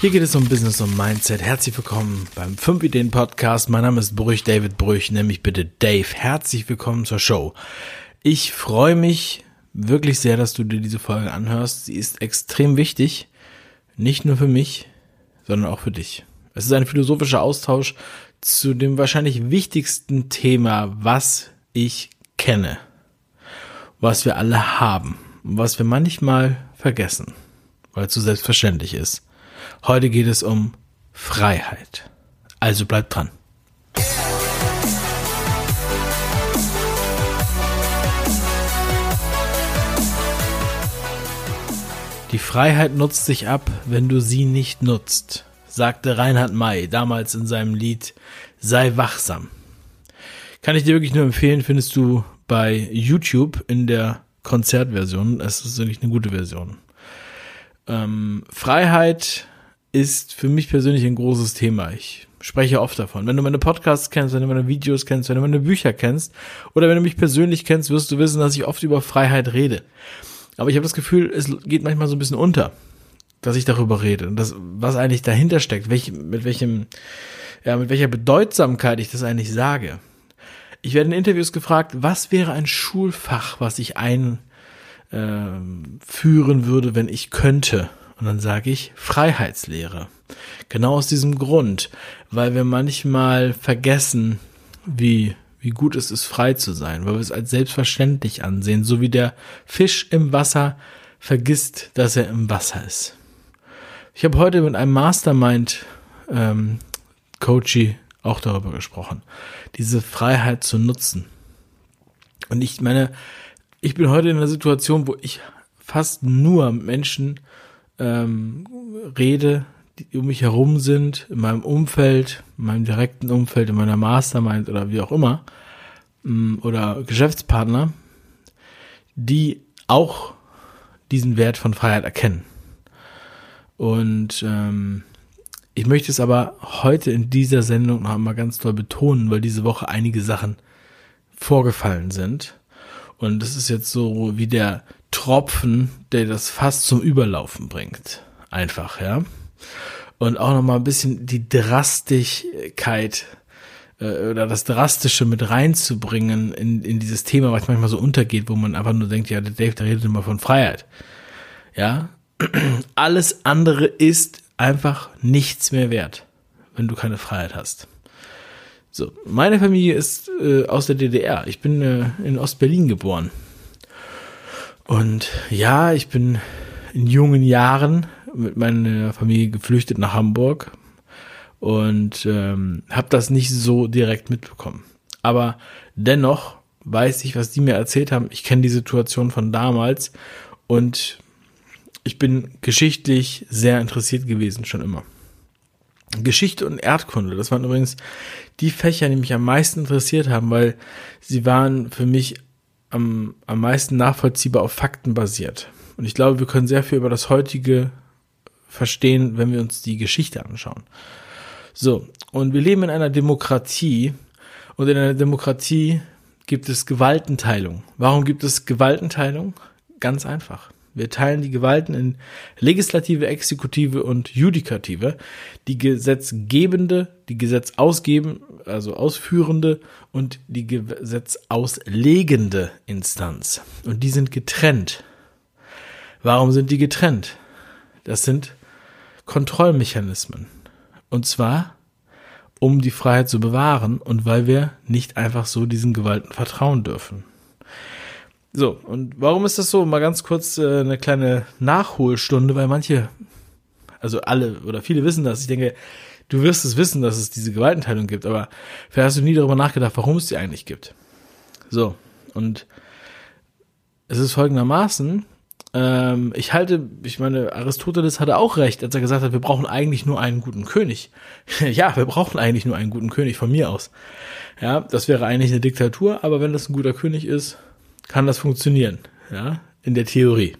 Hier geht es um Business und Mindset. Herzlich willkommen beim 5 Ideen Podcast. Mein Name ist Brüch, David Brüch, nämlich bitte Dave. Herzlich willkommen zur Show. Ich freue mich wirklich sehr, dass du dir diese Folge anhörst. Sie ist extrem wichtig. Nicht nur für mich, sondern auch für dich. Es ist ein philosophischer Austausch zu dem wahrscheinlich wichtigsten Thema, was ich kenne. Was wir alle haben. Was wir manchmal vergessen, weil es so selbstverständlich ist. Heute geht es um Freiheit. Also bleibt dran. Die Freiheit nutzt sich ab, wenn du sie nicht nutzt, sagte Reinhard May damals in seinem Lied Sei wachsam. Kann ich dir wirklich nur empfehlen, findest du bei YouTube in der Konzertversion. Es ist wirklich eine gute Version. Ähm, Freiheit ist für mich persönlich ein großes Thema. Ich spreche oft davon. Wenn du meine Podcasts kennst, wenn du meine Videos kennst, wenn du meine Bücher kennst oder wenn du mich persönlich kennst, wirst du wissen, dass ich oft über Freiheit rede. Aber ich habe das Gefühl, es geht manchmal so ein bisschen unter, dass ich darüber rede und das, was eigentlich dahinter steckt, welch, mit welchem, ja, mit welcher Bedeutsamkeit ich das eigentlich sage. Ich werde in Interviews gefragt, was wäre ein Schulfach, was ich einführen äh, würde, wenn ich könnte. Und dann sage ich Freiheitslehre. Genau aus diesem Grund, weil wir manchmal vergessen, wie, wie gut es ist, frei zu sein, weil wir es als selbstverständlich ansehen, so wie der Fisch im Wasser vergisst, dass er im Wasser ist. Ich habe heute mit einem Mastermind ähm, Coachy auch darüber gesprochen, diese Freiheit zu nutzen. Und ich meine, ich bin heute in einer Situation, wo ich fast nur Menschen ähm, rede, die um mich herum sind, in meinem Umfeld, in meinem direkten Umfeld, in meiner Mastermind oder wie auch immer, ähm, oder Geschäftspartner, die auch diesen Wert von Freiheit erkennen. Und ähm, ich möchte es aber heute in dieser Sendung noch einmal ganz toll betonen, weil diese Woche einige Sachen vorgefallen sind. Und das ist jetzt so wie der Tropfen, der das fast zum Überlaufen bringt. Einfach, ja. Und auch nochmal ein bisschen die Drastigkeit äh, oder das Drastische mit reinzubringen in, in dieses Thema, was manchmal so untergeht, wo man einfach nur denkt, ja, der Dave, der redet immer von Freiheit. Ja. Alles andere ist einfach nichts mehr wert, wenn du keine Freiheit hast. So, meine Familie ist äh, aus der DDR. Ich bin äh, in Ostberlin geboren. Und ja, ich bin in jungen Jahren mit meiner Familie geflüchtet nach Hamburg und ähm, habe das nicht so direkt mitbekommen. Aber dennoch weiß ich, was die mir erzählt haben. Ich kenne die Situation von damals und ich bin geschichtlich sehr interessiert gewesen, schon immer. Geschichte und Erdkunde, das waren übrigens die Fächer, die mich am meisten interessiert haben, weil sie waren für mich am, am meisten nachvollziehbar auf Fakten basiert. Und ich glaube, wir können sehr viel über das heutige verstehen, wenn wir uns die Geschichte anschauen. So, und wir leben in einer Demokratie und in einer Demokratie gibt es Gewaltenteilung. Warum gibt es Gewaltenteilung? Ganz einfach. Wir teilen die Gewalten in Legislative, Exekutive und Judikative. Die Gesetzgebende, die Gesetzausgeben, also ausführende und die Gesetzauslegende Instanz. Und die sind getrennt. Warum sind die getrennt? Das sind Kontrollmechanismen. Und zwar, um die Freiheit zu bewahren und weil wir nicht einfach so diesen Gewalten vertrauen dürfen. So, und warum ist das so? Mal ganz kurz äh, eine kleine Nachholstunde, weil manche, also alle oder viele wissen das. Ich denke, du wirst es wissen, dass es diese Gewaltenteilung gibt, aber vielleicht hast du nie darüber nachgedacht, warum es die eigentlich gibt. So, und es ist folgendermaßen, ähm, ich halte, ich meine, Aristoteles hatte auch recht, als er gesagt hat, wir brauchen eigentlich nur einen guten König. ja, wir brauchen eigentlich nur einen guten König von mir aus. Ja, das wäre eigentlich eine Diktatur, aber wenn das ein guter König ist, kann das funktionieren, ja, in der Theorie.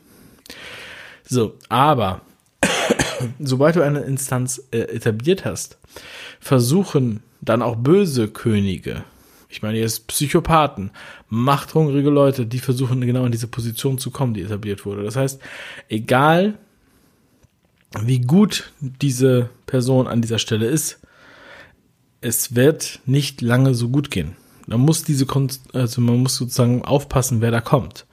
So, aber sobald du eine Instanz äh, etabliert hast, versuchen dann auch böse Könige, ich meine jetzt Psychopathen, machthungrige Leute, die versuchen genau in diese Position zu kommen, die etabliert wurde. Das heißt, egal wie gut diese Person an dieser Stelle ist, es wird nicht lange so gut gehen. Man muss diese, also man muss sozusagen aufpassen, wer da kommt.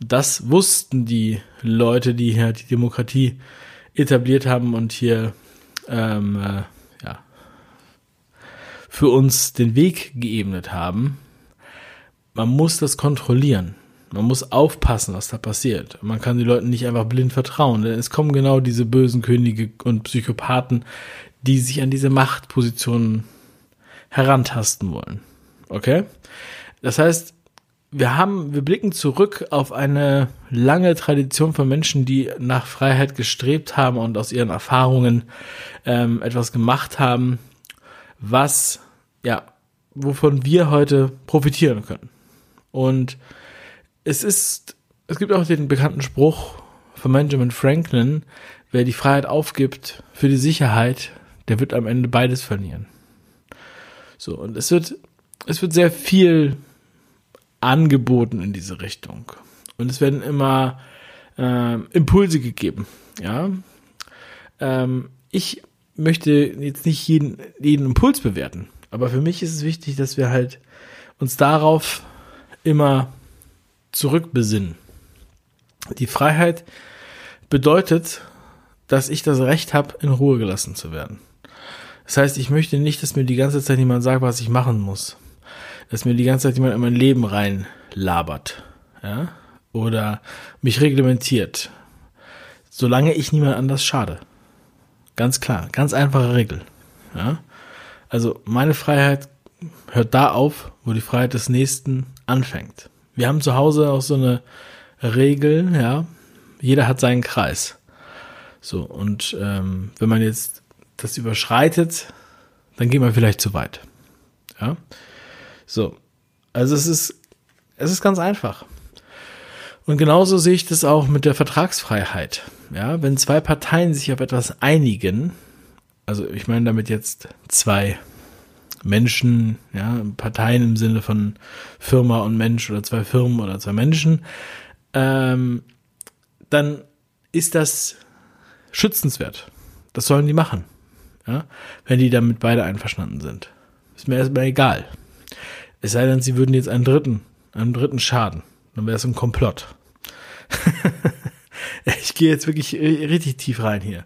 Das wussten die Leute, die hier die Demokratie etabliert haben und hier ähm, äh, ja, für uns den Weg geebnet haben. Man muss das kontrollieren. Man muss aufpassen, was da passiert. Man kann den Leuten nicht einfach blind vertrauen, denn es kommen genau diese bösen Könige und Psychopathen, die sich an diese Machtpositionen herantasten wollen. Okay? Das heißt, wir haben, wir blicken zurück auf eine lange Tradition von Menschen, die nach Freiheit gestrebt haben und aus ihren Erfahrungen ähm, etwas gemacht haben, was, ja, wovon wir heute profitieren können. Und es ist, es gibt auch den bekannten Spruch von Benjamin Franklin, wer die Freiheit aufgibt für die Sicherheit, der wird am Ende beides verlieren. So, und es wird, es wird sehr viel angeboten in diese Richtung. Und es werden immer äh, Impulse gegeben. Ja, ähm, ich möchte jetzt nicht jeden, jeden Impuls bewerten, aber für mich ist es wichtig, dass wir halt uns darauf immer zurückbesinnen. Die Freiheit bedeutet, dass ich das Recht habe, in Ruhe gelassen zu werden. Das heißt, ich möchte nicht, dass mir die ganze Zeit jemand sagt, was ich machen muss. Dass mir die ganze Zeit jemand in mein Leben rein labert. Ja? Oder mich reglementiert. Solange ich niemand anders schade. Ganz klar. Ganz einfache Regel. Ja? Also meine Freiheit hört da auf, wo die Freiheit des Nächsten anfängt. Wir haben zu Hause auch so eine Regel, ja. Jeder hat seinen Kreis. So, und ähm, wenn man jetzt das überschreitet, dann geht man vielleicht zu weit. Ja. So. Also es ist, es ist ganz einfach. Und genauso sehe ich das auch mit der Vertragsfreiheit. Ja, wenn zwei Parteien sich auf etwas einigen, also ich meine damit jetzt zwei Menschen, ja, Parteien im Sinne von Firma und Mensch oder zwei Firmen oder zwei Menschen, ähm, dann ist das schützenswert. Das sollen die machen ja, wenn die damit beide einverstanden sind. Ist mir erstmal egal. Es sei denn, sie würden jetzt einen dritten, einen dritten schaden. Dann wäre es ein Komplott. ich gehe jetzt wirklich richtig tief rein hier.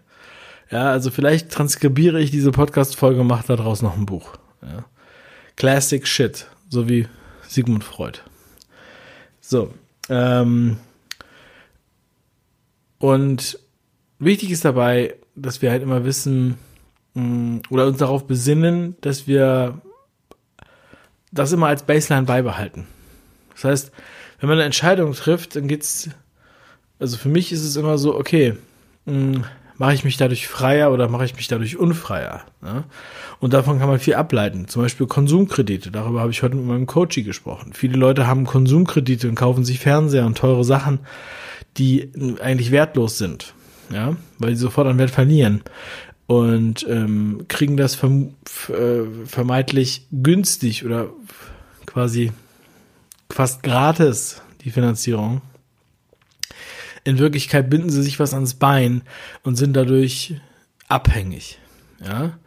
Ja, also vielleicht transkribiere ich diese Podcast-Folge und mache daraus noch ein Buch. Ja. Classic Shit, so wie Sigmund Freud. So, ähm, und wichtig ist dabei, dass wir halt immer wissen, Mm, oder uns darauf besinnen, dass wir das immer als Baseline beibehalten. Das heißt, wenn man eine Entscheidung trifft, dann geht's, also für mich ist es immer so, okay, mm, mache ich mich dadurch freier oder mache ich mich dadurch unfreier? Ne? Und davon kann man viel ableiten. Zum Beispiel Konsumkredite. Darüber habe ich heute mit meinem Coachie gesprochen. Viele Leute haben Konsumkredite und kaufen sich Fernseher und teure Sachen, die eigentlich wertlos sind. Ja, weil sie sofort an Wert verlieren und ähm, kriegen das verm äh, vermeintlich günstig oder quasi fast gratis, die Finanzierung. In Wirklichkeit binden sie sich was ans Bein und sind dadurch abhängig. Ja,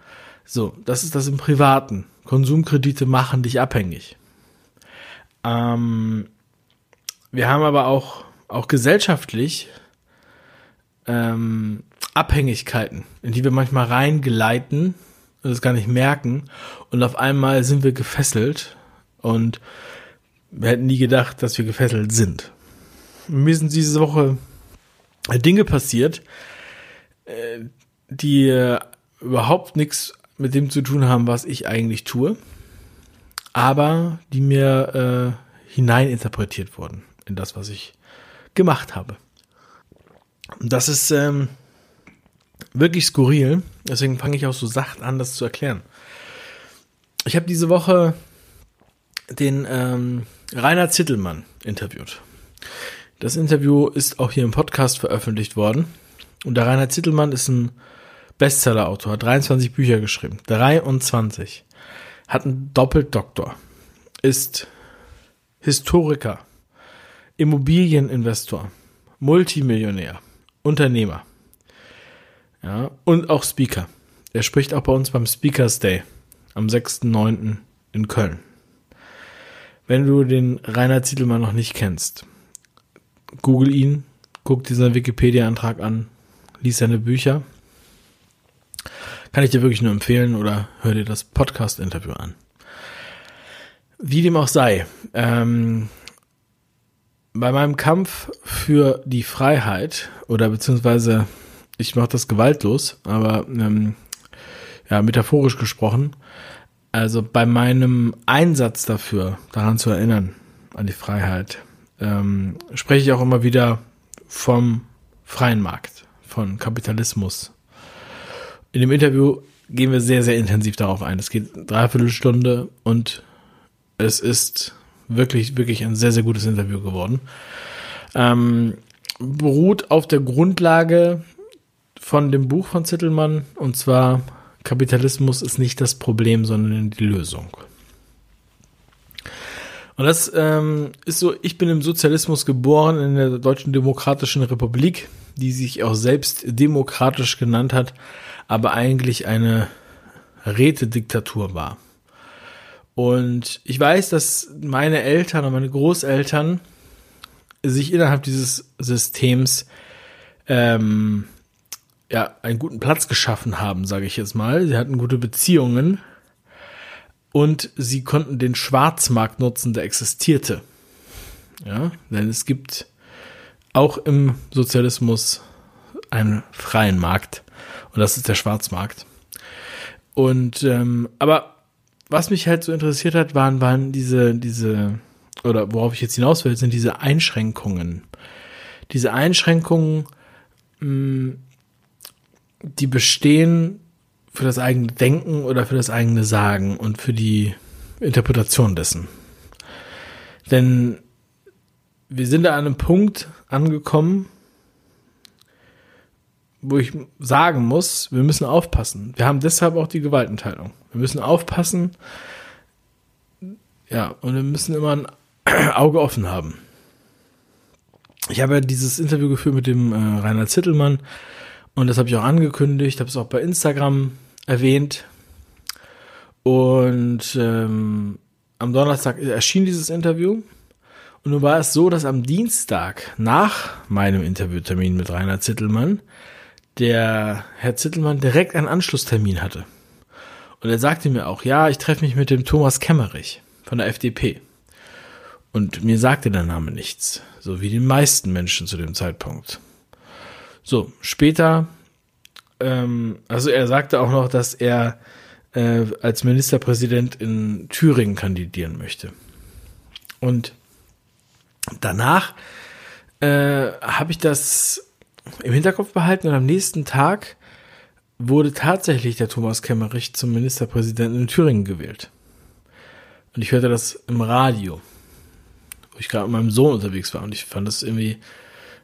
so, das ist das im Privaten. Konsumkredite machen dich abhängig. Ähm, wir haben aber auch, auch gesellschaftlich ähm, Abhängigkeiten, in die wir manchmal reingeleiten und es gar nicht merken. Und auf einmal sind wir gefesselt und wir hätten nie gedacht, dass wir gefesselt sind. Mir sind diese Woche Dinge passiert, äh, die überhaupt nichts mit dem zu tun haben, was ich eigentlich tue, aber die mir äh, hineininterpretiert wurden in das, was ich gemacht habe. Das ist ähm, wirklich skurril. Deswegen fange ich auch so sacht an, das zu erklären. Ich habe diese Woche den ähm, Rainer Zittelmann interviewt. Das Interview ist auch hier im Podcast veröffentlicht worden. Und der Rainer Zittelmann ist ein Bestseller-Autor, hat 23 Bücher geschrieben. 23. Hat einen Doppeldoktor. Ist Historiker, Immobilieninvestor, Multimillionär, Unternehmer. Ja, und auch Speaker. Er spricht auch bei uns beim Speakers Day am 6.9. in Köln. Wenn du den Rainer Zietelmann noch nicht kennst, google ihn, guck diesen Wikipedia-Antrag an, lies seine Bücher. Kann ich dir wirklich nur empfehlen oder hör dir das Podcast-Interview an. Wie dem auch sei, ähm, bei meinem Kampf für die Freiheit oder beziehungsweise ich mache das gewaltlos, aber ähm, ja, metaphorisch gesprochen, also bei meinem Einsatz dafür, daran zu erinnern, an die Freiheit, ähm, spreche ich auch immer wieder vom freien Markt, von Kapitalismus. In dem Interview gehen wir sehr, sehr intensiv darauf ein. Es geht dreiviertel Stunde und es ist wirklich, wirklich ein sehr, sehr gutes Interview geworden. Ähm, beruht auf der Grundlage von dem Buch von Zittelmann und zwar Kapitalismus ist nicht das Problem, sondern die Lösung. Und das ähm, ist so, ich bin im Sozialismus geboren, in der Deutschen Demokratischen Republik, die sich auch selbst demokratisch genannt hat, aber eigentlich eine Rätediktatur war. Und ich weiß, dass meine Eltern und meine Großeltern sich innerhalb dieses Systems ähm, ja einen guten Platz geschaffen haben, sage ich jetzt mal. Sie hatten gute Beziehungen und sie konnten den Schwarzmarkt nutzen, der existierte. Ja, denn es gibt auch im Sozialismus einen freien Markt und das ist der Schwarzmarkt. Und ähm, aber was mich halt so interessiert hat, waren, waren diese, diese, oder worauf ich jetzt hinaus will, sind diese Einschränkungen. Diese Einschränkungen, mh, mm, die bestehen für das eigene Denken oder für das eigene Sagen und für die Interpretation dessen. Denn wir sind da an einem Punkt angekommen, wo ich sagen muss, wir müssen aufpassen. Wir haben deshalb auch die Gewaltenteilung. Wir müssen aufpassen. Ja, und wir müssen immer ein Auge offen haben. Ich habe ja dieses Interview geführt mit dem äh, Rainer Zittelmann und das habe ich auch angekündigt, habe es auch bei Instagram erwähnt. Und ähm, am Donnerstag erschien dieses Interview. Und nun war es so, dass am Dienstag nach meinem Interviewtermin mit Rainer Zittelmann der Herr Zittelmann direkt einen Anschlusstermin hatte. Und er sagte mir auch, ja, ich treffe mich mit dem Thomas Kemmerich von der FDP. Und mir sagte der Name nichts, so wie den meisten Menschen zu dem Zeitpunkt. So, später, ähm, also er sagte auch noch, dass er äh, als Ministerpräsident in Thüringen kandidieren möchte. Und danach äh, habe ich das im Hinterkopf behalten und am nächsten Tag wurde tatsächlich der Thomas Kemmerich zum Ministerpräsidenten in Thüringen gewählt. Und ich hörte das im Radio, wo ich gerade mit meinem Sohn unterwegs war und ich fand das irgendwie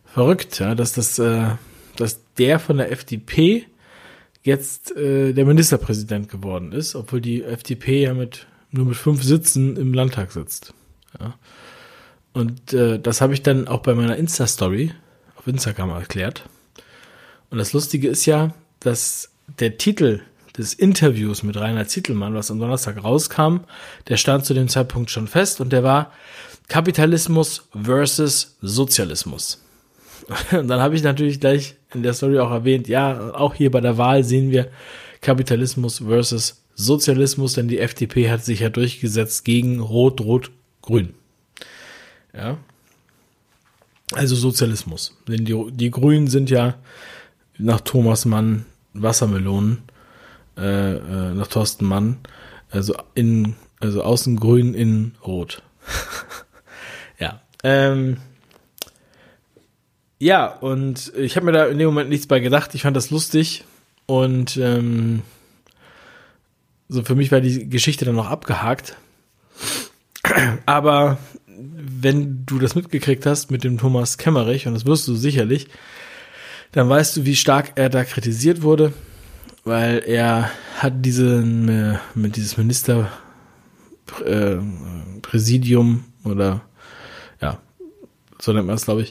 verrückt, ja, dass das, äh, dass der von der FDP jetzt äh, der Ministerpräsident geworden ist, obwohl die FDP ja mit nur mit fünf Sitzen im Landtag sitzt. Ja. Und äh, das habe ich dann auch bei meiner Insta-Story auf Instagram erklärt. Und das Lustige ist ja, dass der Titel des Interviews mit Rainer Zittelmann, was am Donnerstag rauskam, der stand zu dem Zeitpunkt schon fest und der war Kapitalismus versus Sozialismus. Und dann habe ich natürlich gleich in der Story auch erwähnt, ja, auch hier bei der Wahl sehen wir Kapitalismus versus Sozialismus, denn die FDP hat sich ja durchgesetzt gegen Rot, Rot, Grün. Ja, also Sozialismus. Denn die, die Grünen sind ja nach Thomas Mann Wassermelonen, äh, äh, nach Thorsten Mann, also in, also außen grün, innen rot. ja. Ähm, ja, und ich habe mir da in dem Moment nichts bei gedacht. Ich fand das lustig und ähm, so für mich war die Geschichte dann noch abgehakt. Aber wenn du das mitgekriegt hast mit dem Thomas Kemmerich, und das wirst du sicherlich, dann weißt du, wie stark er da kritisiert wurde, weil er hat diesen, äh, mit dieses Ministerpräsidium äh, oder ja, so nennt man es, glaube ich,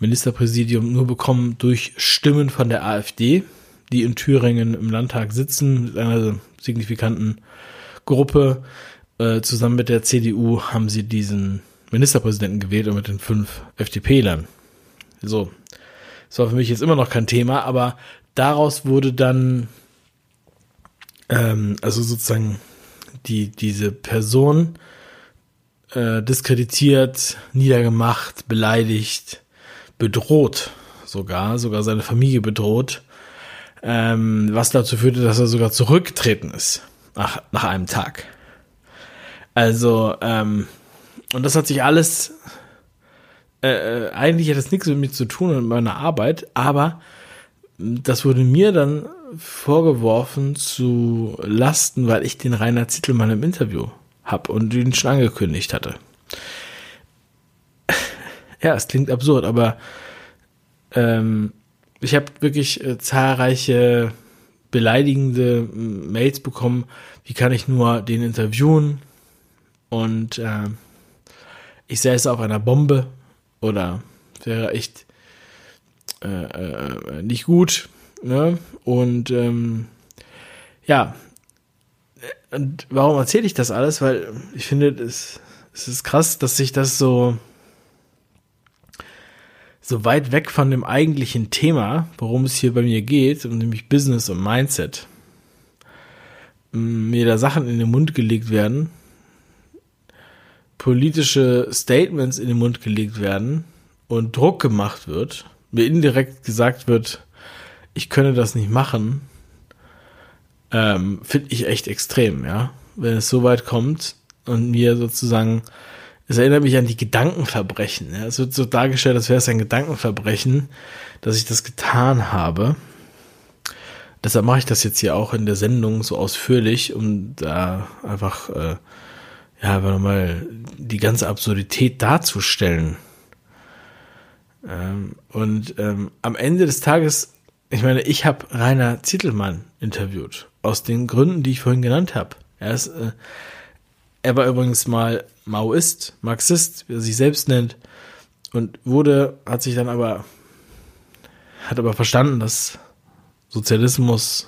Ministerpräsidium nur bekommen durch Stimmen von der AfD, die in Thüringen im Landtag sitzen, mit einer signifikanten Gruppe. Äh, zusammen mit der CDU haben sie diesen Ministerpräsidenten gewählt und mit den fünf FDP-Lern. So. Das war für mich jetzt immer noch kein Thema, aber daraus wurde dann, ähm, also sozusagen die, diese Person äh, diskreditiert, niedergemacht, beleidigt, bedroht sogar, sogar seine Familie bedroht, ähm, was dazu führte, dass er sogar zurückgetreten ist nach, nach einem Tag. Also, ähm, und das hat sich alles, äh, äh, eigentlich hat das nichts mit mir zu tun und meiner Arbeit, aber das wurde mir dann vorgeworfen zu Lasten, weil ich den Rainer Zittelmann im Interview hab und ihn schon angekündigt hatte. Ja, es klingt absurd, aber ähm, ich habe wirklich äh, zahlreiche beleidigende Mails bekommen. Wie kann ich nur den interviewen? Und äh, ich säße auf einer Bombe oder wäre echt äh, äh, nicht gut. Ne? Und ähm, ja, und warum erzähle ich das alles? Weil ich finde, es, es ist krass, dass sich das so so weit weg von dem eigentlichen Thema, worum es hier bei mir geht, nämlich Business und Mindset, mir da Sachen in den Mund gelegt werden, politische Statements in den Mund gelegt werden und Druck gemacht wird, mir indirekt gesagt wird, ich könne das nicht machen, ähm, finde ich echt extrem, ja. Wenn es so weit kommt und mir sozusagen, es erinnert mich an die Gedankenverbrechen. Ja? Es wird so dargestellt, als wäre es ein Gedankenverbrechen, dass ich das getan habe. Deshalb mache ich das jetzt hier auch in der Sendung so ausführlich, um da einfach, äh, ja, einfach nochmal die ganze Absurdität darzustellen. Ähm, und ähm, am Ende des Tages, ich meine, ich habe Rainer Zittelmann interviewt, aus den Gründen, die ich vorhin genannt habe. Er ist, äh, er war übrigens mal Maoist, Marxist, wie er sich selbst nennt, und wurde, hat sich dann aber, hat aber verstanden, dass Sozialismus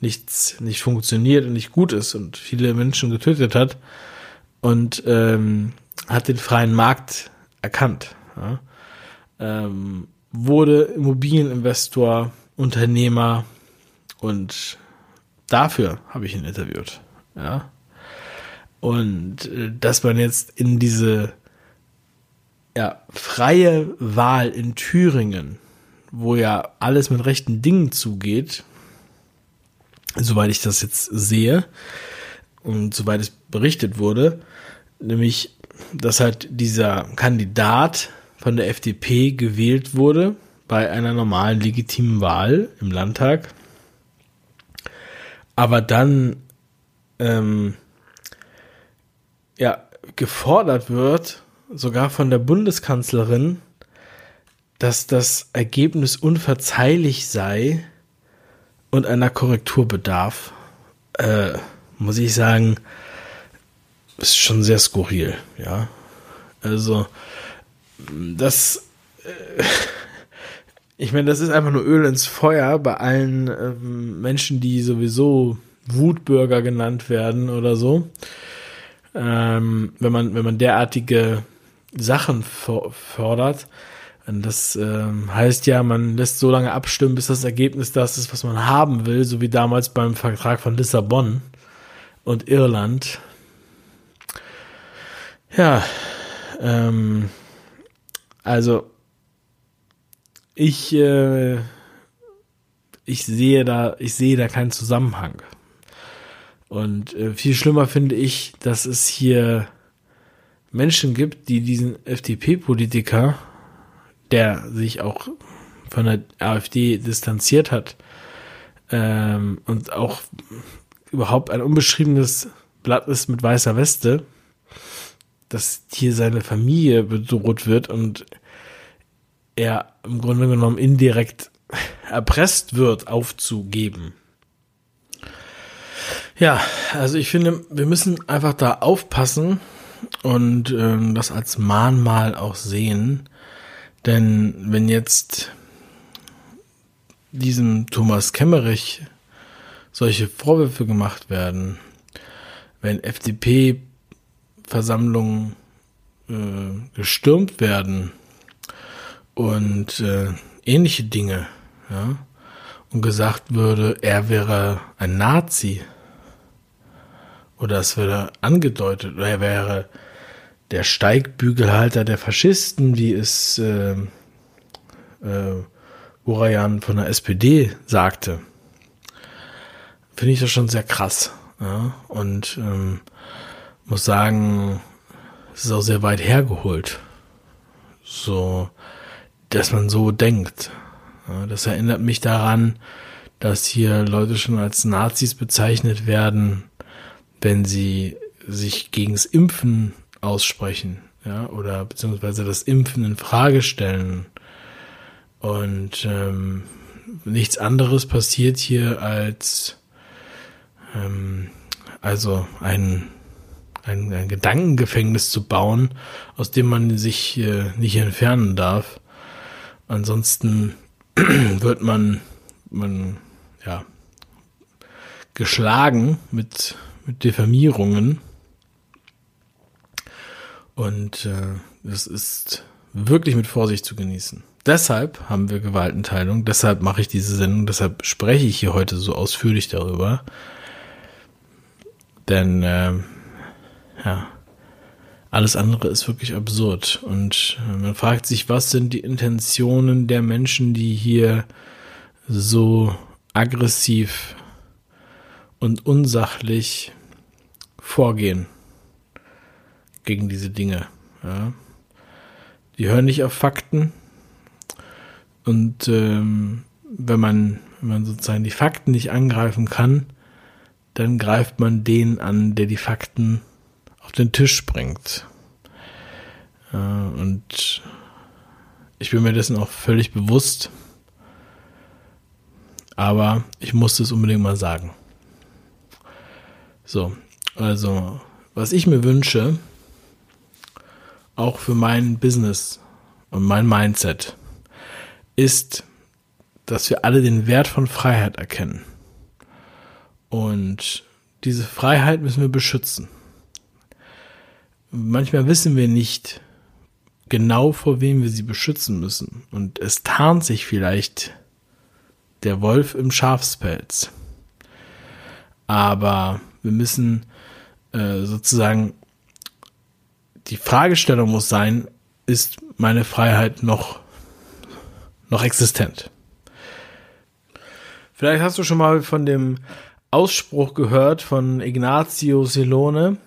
nichts, nicht funktioniert und nicht gut ist und viele Menschen getötet hat und ähm, hat den freien Markt erkannt. Ja ähm, wurde Immobilieninvestor, Unternehmer und dafür habe ich ihn interviewt. Ja. Und äh, dass man jetzt in diese ja, freie Wahl in Thüringen, wo ja alles mit rechten Dingen zugeht, soweit ich das jetzt sehe und soweit es berichtet wurde, nämlich, dass halt dieser Kandidat von der FDP gewählt wurde bei einer normalen legitimen Wahl im Landtag, aber dann ähm, ja gefordert wird, sogar von der Bundeskanzlerin, dass das Ergebnis unverzeihlich sei und einer Korrektur bedarf, äh, muss ich sagen, ist schon sehr skurril, ja. Also das, äh, ich meine, das ist einfach nur Öl ins Feuer bei allen ähm, Menschen, die sowieso Wutbürger genannt werden oder so. Ähm, wenn man, wenn man derartige Sachen fordert, das ähm, heißt ja, man lässt so lange abstimmen, bis das Ergebnis das ist, was man haben will, so wie damals beim Vertrag von Lissabon und Irland. Ja, ähm, also, ich, äh, ich sehe da, ich sehe da keinen Zusammenhang. Und äh, viel schlimmer finde ich, dass es hier Menschen gibt, die diesen FDP-Politiker, der sich auch von der AfD distanziert hat ähm, und auch überhaupt ein unbeschriebenes Blatt ist mit weißer Weste, dass hier seine Familie bedroht wird und er im Grunde genommen indirekt erpresst wird, aufzugeben. Ja, also ich finde, wir müssen einfach da aufpassen und ähm, das als Mahnmal auch sehen. Denn wenn jetzt diesem Thomas Kemmerich solche Vorwürfe gemacht werden, wenn FDP-Versammlungen äh, gestürmt werden und äh, ähnliche Dinge, ja, und gesagt würde, er wäre ein Nazi oder es würde angedeutet, er wäre der Steigbügelhalter der Faschisten, wie es äh, äh, Urayan von der SPD sagte, finde ich das schon sehr krass. Ja? Und ähm, muss sagen, es ist auch sehr weit hergeholt. So, dass man so denkt. Ja, das erinnert mich daran, dass hier Leute schon als Nazis bezeichnet werden, wenn sie sich gegens Impfen aussprechen, ja, oder beziehungsweise das Impfen in Frage stellen. Und ähm, nichts anderes passiert hier als ähm, also ein, ein, ein Gedankengefängnis zu bauen, aus dem man sich äh, nicht entfernen darf. Ansonsten wird man, man ja, geschlagen mit Diffamierungen. Und äh, das ist wirklich mit Vorsicht zu genießen. Deshalb haben wir Gewaltenteilung, deshalb mache ich diese Sendung, deshalb spreche ich hier heute so ausführlich darüber. Denn äh, ja, alles andere ist wirklich absurd. Und äh, man fragt sich, was sind die Intentionen der Menschen, die hier so aggressiv und unsachlich vorgehen gegen diese Dinge. Ja. Die hören nicht auf Fakten. Und ähm, wenn man, wenn man sozusagen die Fakten nicht angreifen kann, dann greift man den an, der die Fakten auf den Tisch bringt. Äh, und ich bin mir dessen auch völlig bewusst. Aber ich musste es unbedingt mal sagen. So, also, was ich mir wünsche, auch für mein Business und mein Mindset, ist, dass wir alle den Wert von Freiheit erkennen. Und diese Freiheit müssen wir beschützen. Manchmal wissen wir nicht genau, vor wem wir sie beschützen müssen. Und es tarnt sich vielleicht der Wolf im Schafspelz. Aber wir müssen äh, sozusagen, die Fragestellung muss sein, ist meine Freiheit noch, noch existent? Vielleicht hast du schon mal von dem Ausspruch gehört von Ignazio Silone.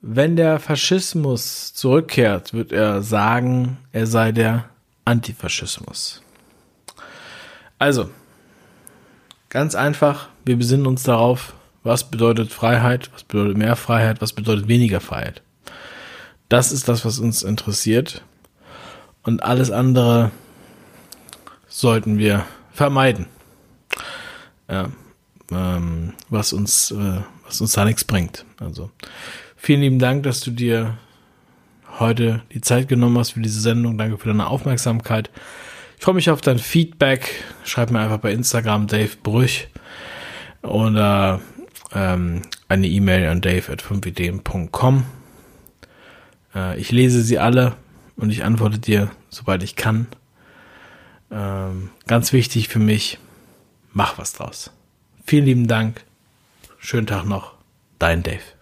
Wenn der Faschismus zurückkehrt, wird er sagen, er sei der Antifaschismus. Also, ganz einfach, wir besinnen uns darauf, was bedeutet Freiheit, was bedeutet mehr Freiheit, was bedeutet weniger Freiheit. Das ist das, was uns interessiert. Und alles andere sollten wir vermeiden. Ja ähm, was uns, äh, was uns da nichts bringt. Also vielen lieben Dank, dass du dir heute die Zeit genommen hast für diese Sendung. Danke für deine Aufmerksamkeit. Ich freue mich auf dein Feedback. Schreib mir einfach bei Instagram Dave Brüch oder ähm, eine E-Mail an dave at 5ideen.com. Äh, ich lese sie alle und ich antworte dir, sobald ich kann. Ähm, ganz wichtig für mich, mach was draus. Vielen lieben Dank. Schönen Tag noch. Dein Dave.